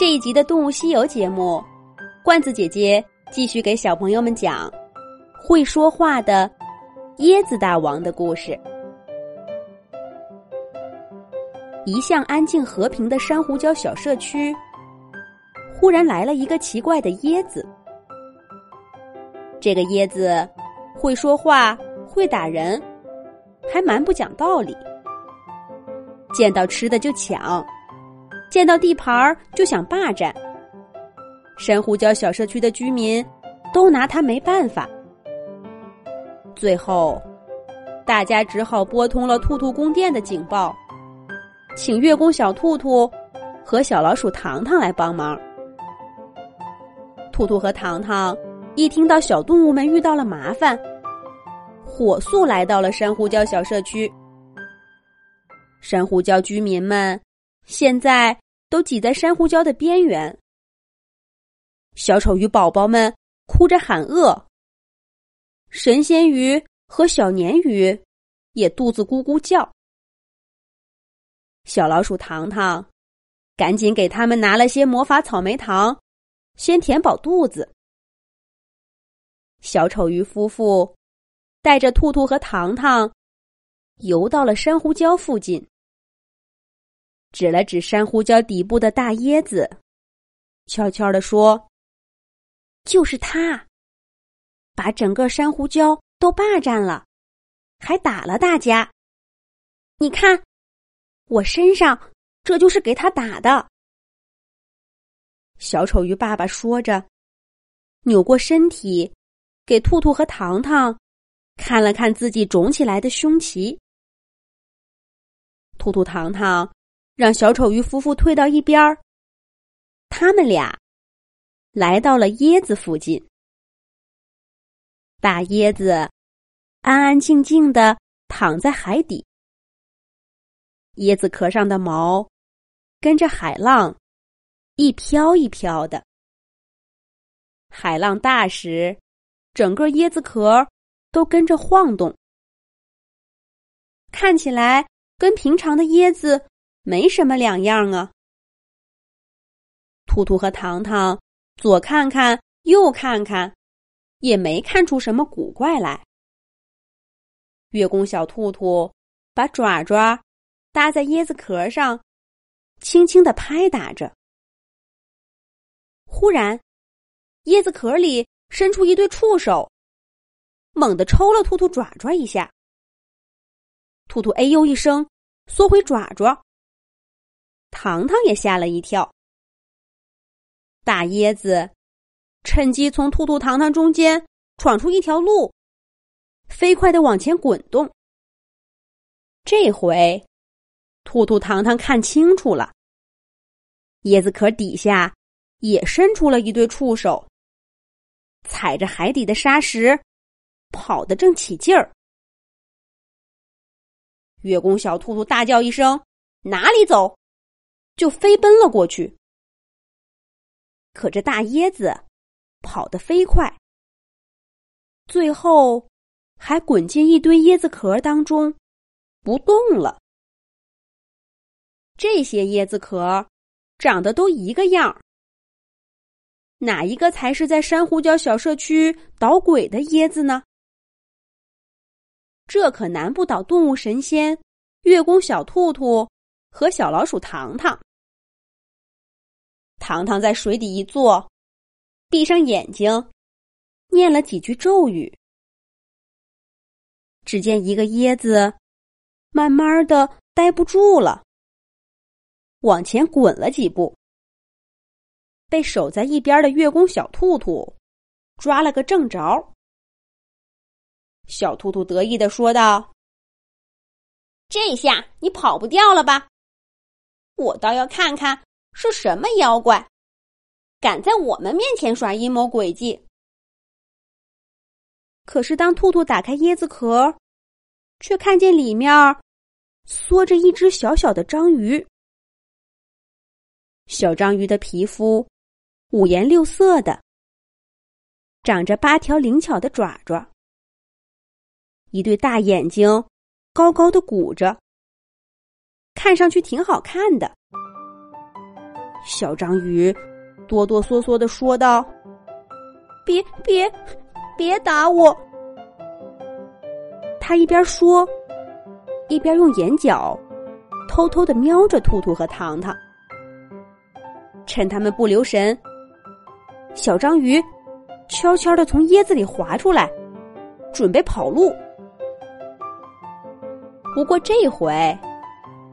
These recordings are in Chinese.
这一集的《动物西游》节目，罐子姐姐继续给小朋友们讲会说话的椰子大王的故事。一向安静和平的珊瑚礁小社区，忽然来了一个奇怪的椰子。这个椰子会说话，会打人，还蛮不讲道理。见到吃的就抢。见到地盘儿就想霸占，珊瑚礁小社区的居民都拿他没办法。最后，大家只好拨通了兔兔宫殿的警报，请月宫小兔兔和小老鼠糖糖来帮忙。兔兔和糖糖一听到小动物们遇到了麻烦，火速来到了珊瑚礁小社区。珊瑚礁居民们。现在都挤在珊瑚礁的边缘，小丑鱼宝宝们哭着喊饿，神仙鱼和小鲶鱼也肚子咕咕叫。小老鼠糖糖赶紧给他们拿了些魔法草莓糖，先填饱肚子。小丑鱼夫妇带着兔兔和糖糖游到了珊瑚礁附近。指了指珊瑚礁底部的大椰子，悄悄地说：“就是他，把整个珊瑚礁都霸占了，还打了大家。你看，我身上这就是给他打的。”小丑鱼爸爸说着，扭过身体，给兔兔和糖糖看了看自己肿起来的胸鳍。兔兔、糖糖。让小丑鱼夫妇退到一边儿。他们俩来到了椰子附近。大椰子安安静静的躺在海底，椰子壳上的毛跟着海浪一飘一飘的。海浪大时，整个椰子壳都跟着晃动，看起来跟平常的椰子。没什么两样啊！兔兔和糖糖左看看右看看，也没看出什么古怪来。月宫小兔兔把爪爪搭在椰子壳上，轻轻的拍打着。忽然，椰子壳里伸出一对触手，猛地抽了兔兔爪爪一下。兔兔哎呦一声，缩回爪爪。糖糖也吓了一跳，大椰子趁机从兔兔、糖糖中间闯出一条路，飞快的往前滚动。这回，兔兔、糖糖看清楚了，椰子壳底下也伸出了一对触手，踩着海底的沙石，跑得正起劲儿。月宫小兔兔大叫一声：“哪里走！”就飞奔了过去，可这大椰子跑得飞快，最后还滚进一堆椰子壳当中，不动了。这些椰子壳长得都一个样哪一个才是在珊瑚礁小社区捣鬼的椰子呢？这可难不倒动物神仙月宫小兔兔和小老鼠糖糖。糖糖在水底一坐，闭上眼睛，念了几句咒语。只见一个椰子慢慢的待不住了，往前滚了几步，被守在一边的月宫小兔兔抓了个正着。小兔兔得意的说道：“这下你跑不掉了吧？我倒要看看。”是什么妖怪，敢在我们面前耍阴谋诡计？可是当兔兔打开椰子壳，却看见里面缩着一只小小的章鱼。小章鱼的皮肤五颜六色的，长着八条灵巧的爪爪，一对大眼睛高高的鼓着，看上去挺好看的。小章鱼哆哆嗦嗦的说道：“别别别打我！”他一边说，一边用眼角偷偷的瞄着兔兔和糖糖。趁他们不留神，小章鱼悄悄的从椰子里滑出来，准备跑路。不过这回，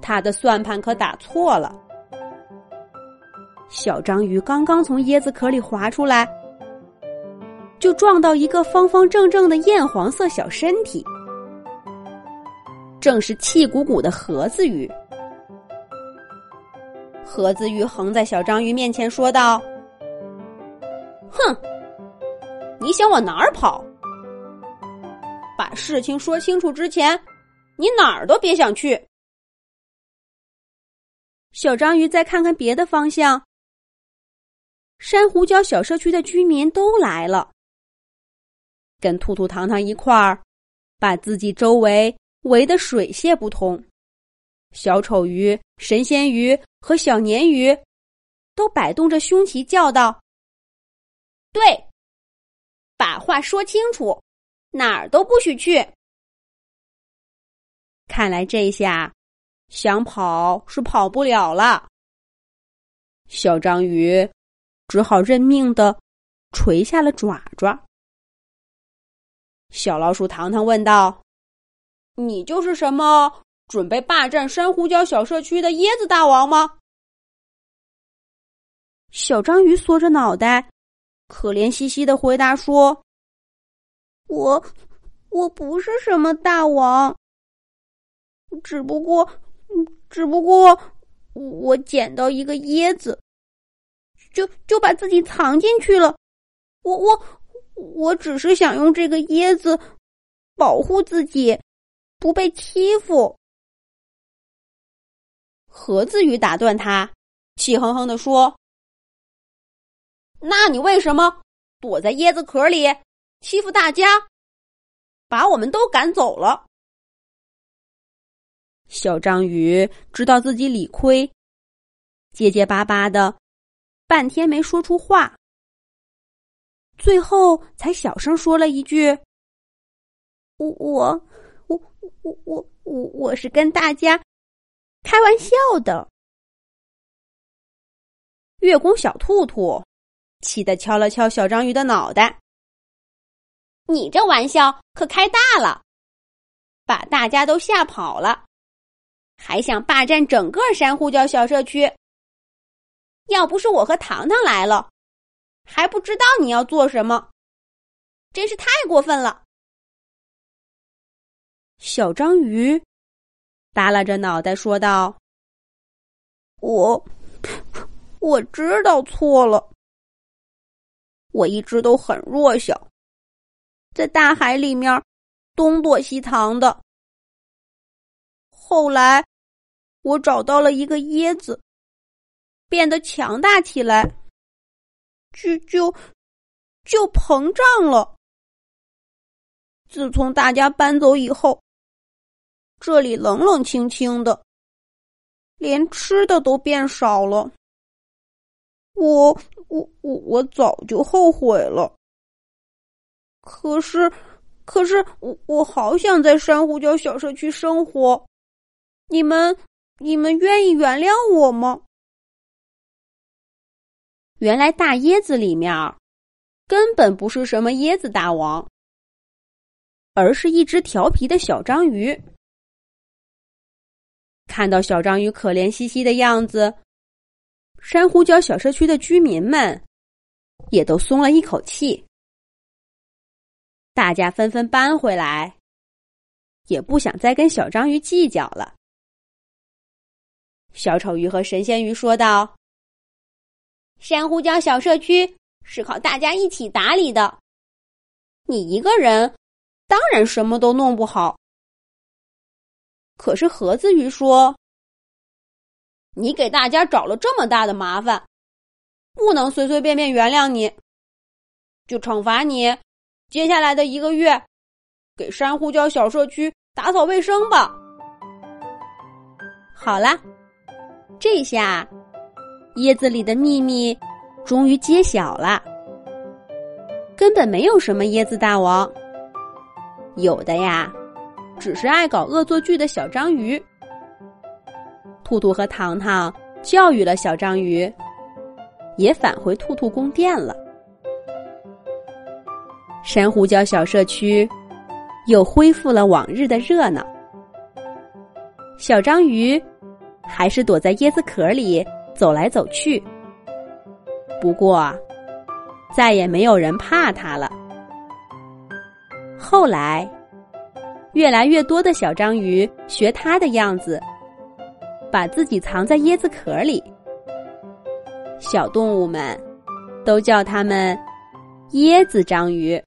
他的算盘可打错了。小章鱼刚刚从椰子壳里滑出来，就撞到一个方方正正的艳黄色小身体，正是气鼓鼓的盒子鱼。盒子鱼横在小章鱼面前说道：“哼，你想往哪儿跑？把事情说清楚之前。”你哪儿都别想去。小章鱼再看看别的方向，珊瑚礁小社区的居民都来了，跟兔兔糖糖一块儿，把自己周围围得水泄不通。小丑鱼、神仙鱼和小鲶鱼都摆动着胸鳍叫道：“对，把话说清楚，哪儿都不许去。”看来这下想跑是跑不了了。小章鱼只好认命的垂下了爪爪。小老鼠糖糖问道：“你就是什么准备霸占珊瑚礁小社区的椰子大王吗？”小章鱼缩着脑袋，可怜兮兮的回答说：“我我不是什么大王。”只不过，只不过，我捡到一个椰子，就就把自己藏进去了。我我我只是想用这个椰子保护自己，不被欺负。盒子鱼打断他，气哼哼的说：“那你为什么躲在椰子壳里欺负大家，把我们都赶走了？”小章鱼知道自己理亏，结结巴巴的，半天没说出话，最后才小声说了一句：“我我我我我我我是跟大家开玩笑的。”月宫小兔兔气得敲了敲小章鱼的脑袋：“你这玩笑可开大了，把大家都吓跑了。”还想霸占整个珊瑚礁小社区？要不是我和糖糖来了，还不知道你要做什么，真是太过分了。小章鱼耷拉着脑袋说道：“我我知道错了，我一直都很弱小，在大海里面东躲西藏的，后来。”我找到了一个椰子，变得强大起来，就就就膨胀了。自从大家搬走以后，这里冷冷清清的，连吃的都变少了。我我我我早就后悔了，可是可是我我好想在珊瑚礁小社区生活，你们。你们愿意原谅我吗？原来大椰子里面根本不是什么椰子大王，而是一只调皮的小章鱼。看到小章鱼可怜兮兮的样子，珊瑚礁小社区的居民们也都松了一口气。大家纷纷搬回来，也不想再跟小章鱼计较了。小丑鱼和神仙鱼说道：“珊瑚礁小社区是靠大家一起打理的，你一个人当然什么都弄不好。可是盒子鱼说：‘你给大家找了这么大的麻烦，不能随随便便原谅你，就惩罚你，接下来的一个月，给珊瑚礁小社区打扫卫生吧。’好了。”这下，椰子里的秘密终于揭晓了。根本没有什么椰子大王，有的呀，只是爱搞恶作剧的小章鱼。兔兔和糖糖教育了小章鱼，也返回兔兔宫殿了。珊瑚礁小社区又恢复了往日的热闹。小章鱼还是躲在椰子壳里走来走去，不过。再也没有人怕它了。后来，越来越多的小章鱼学它的样子，把自己藏在椰子壳里。小动物们都叫它们“椰子章鱼”。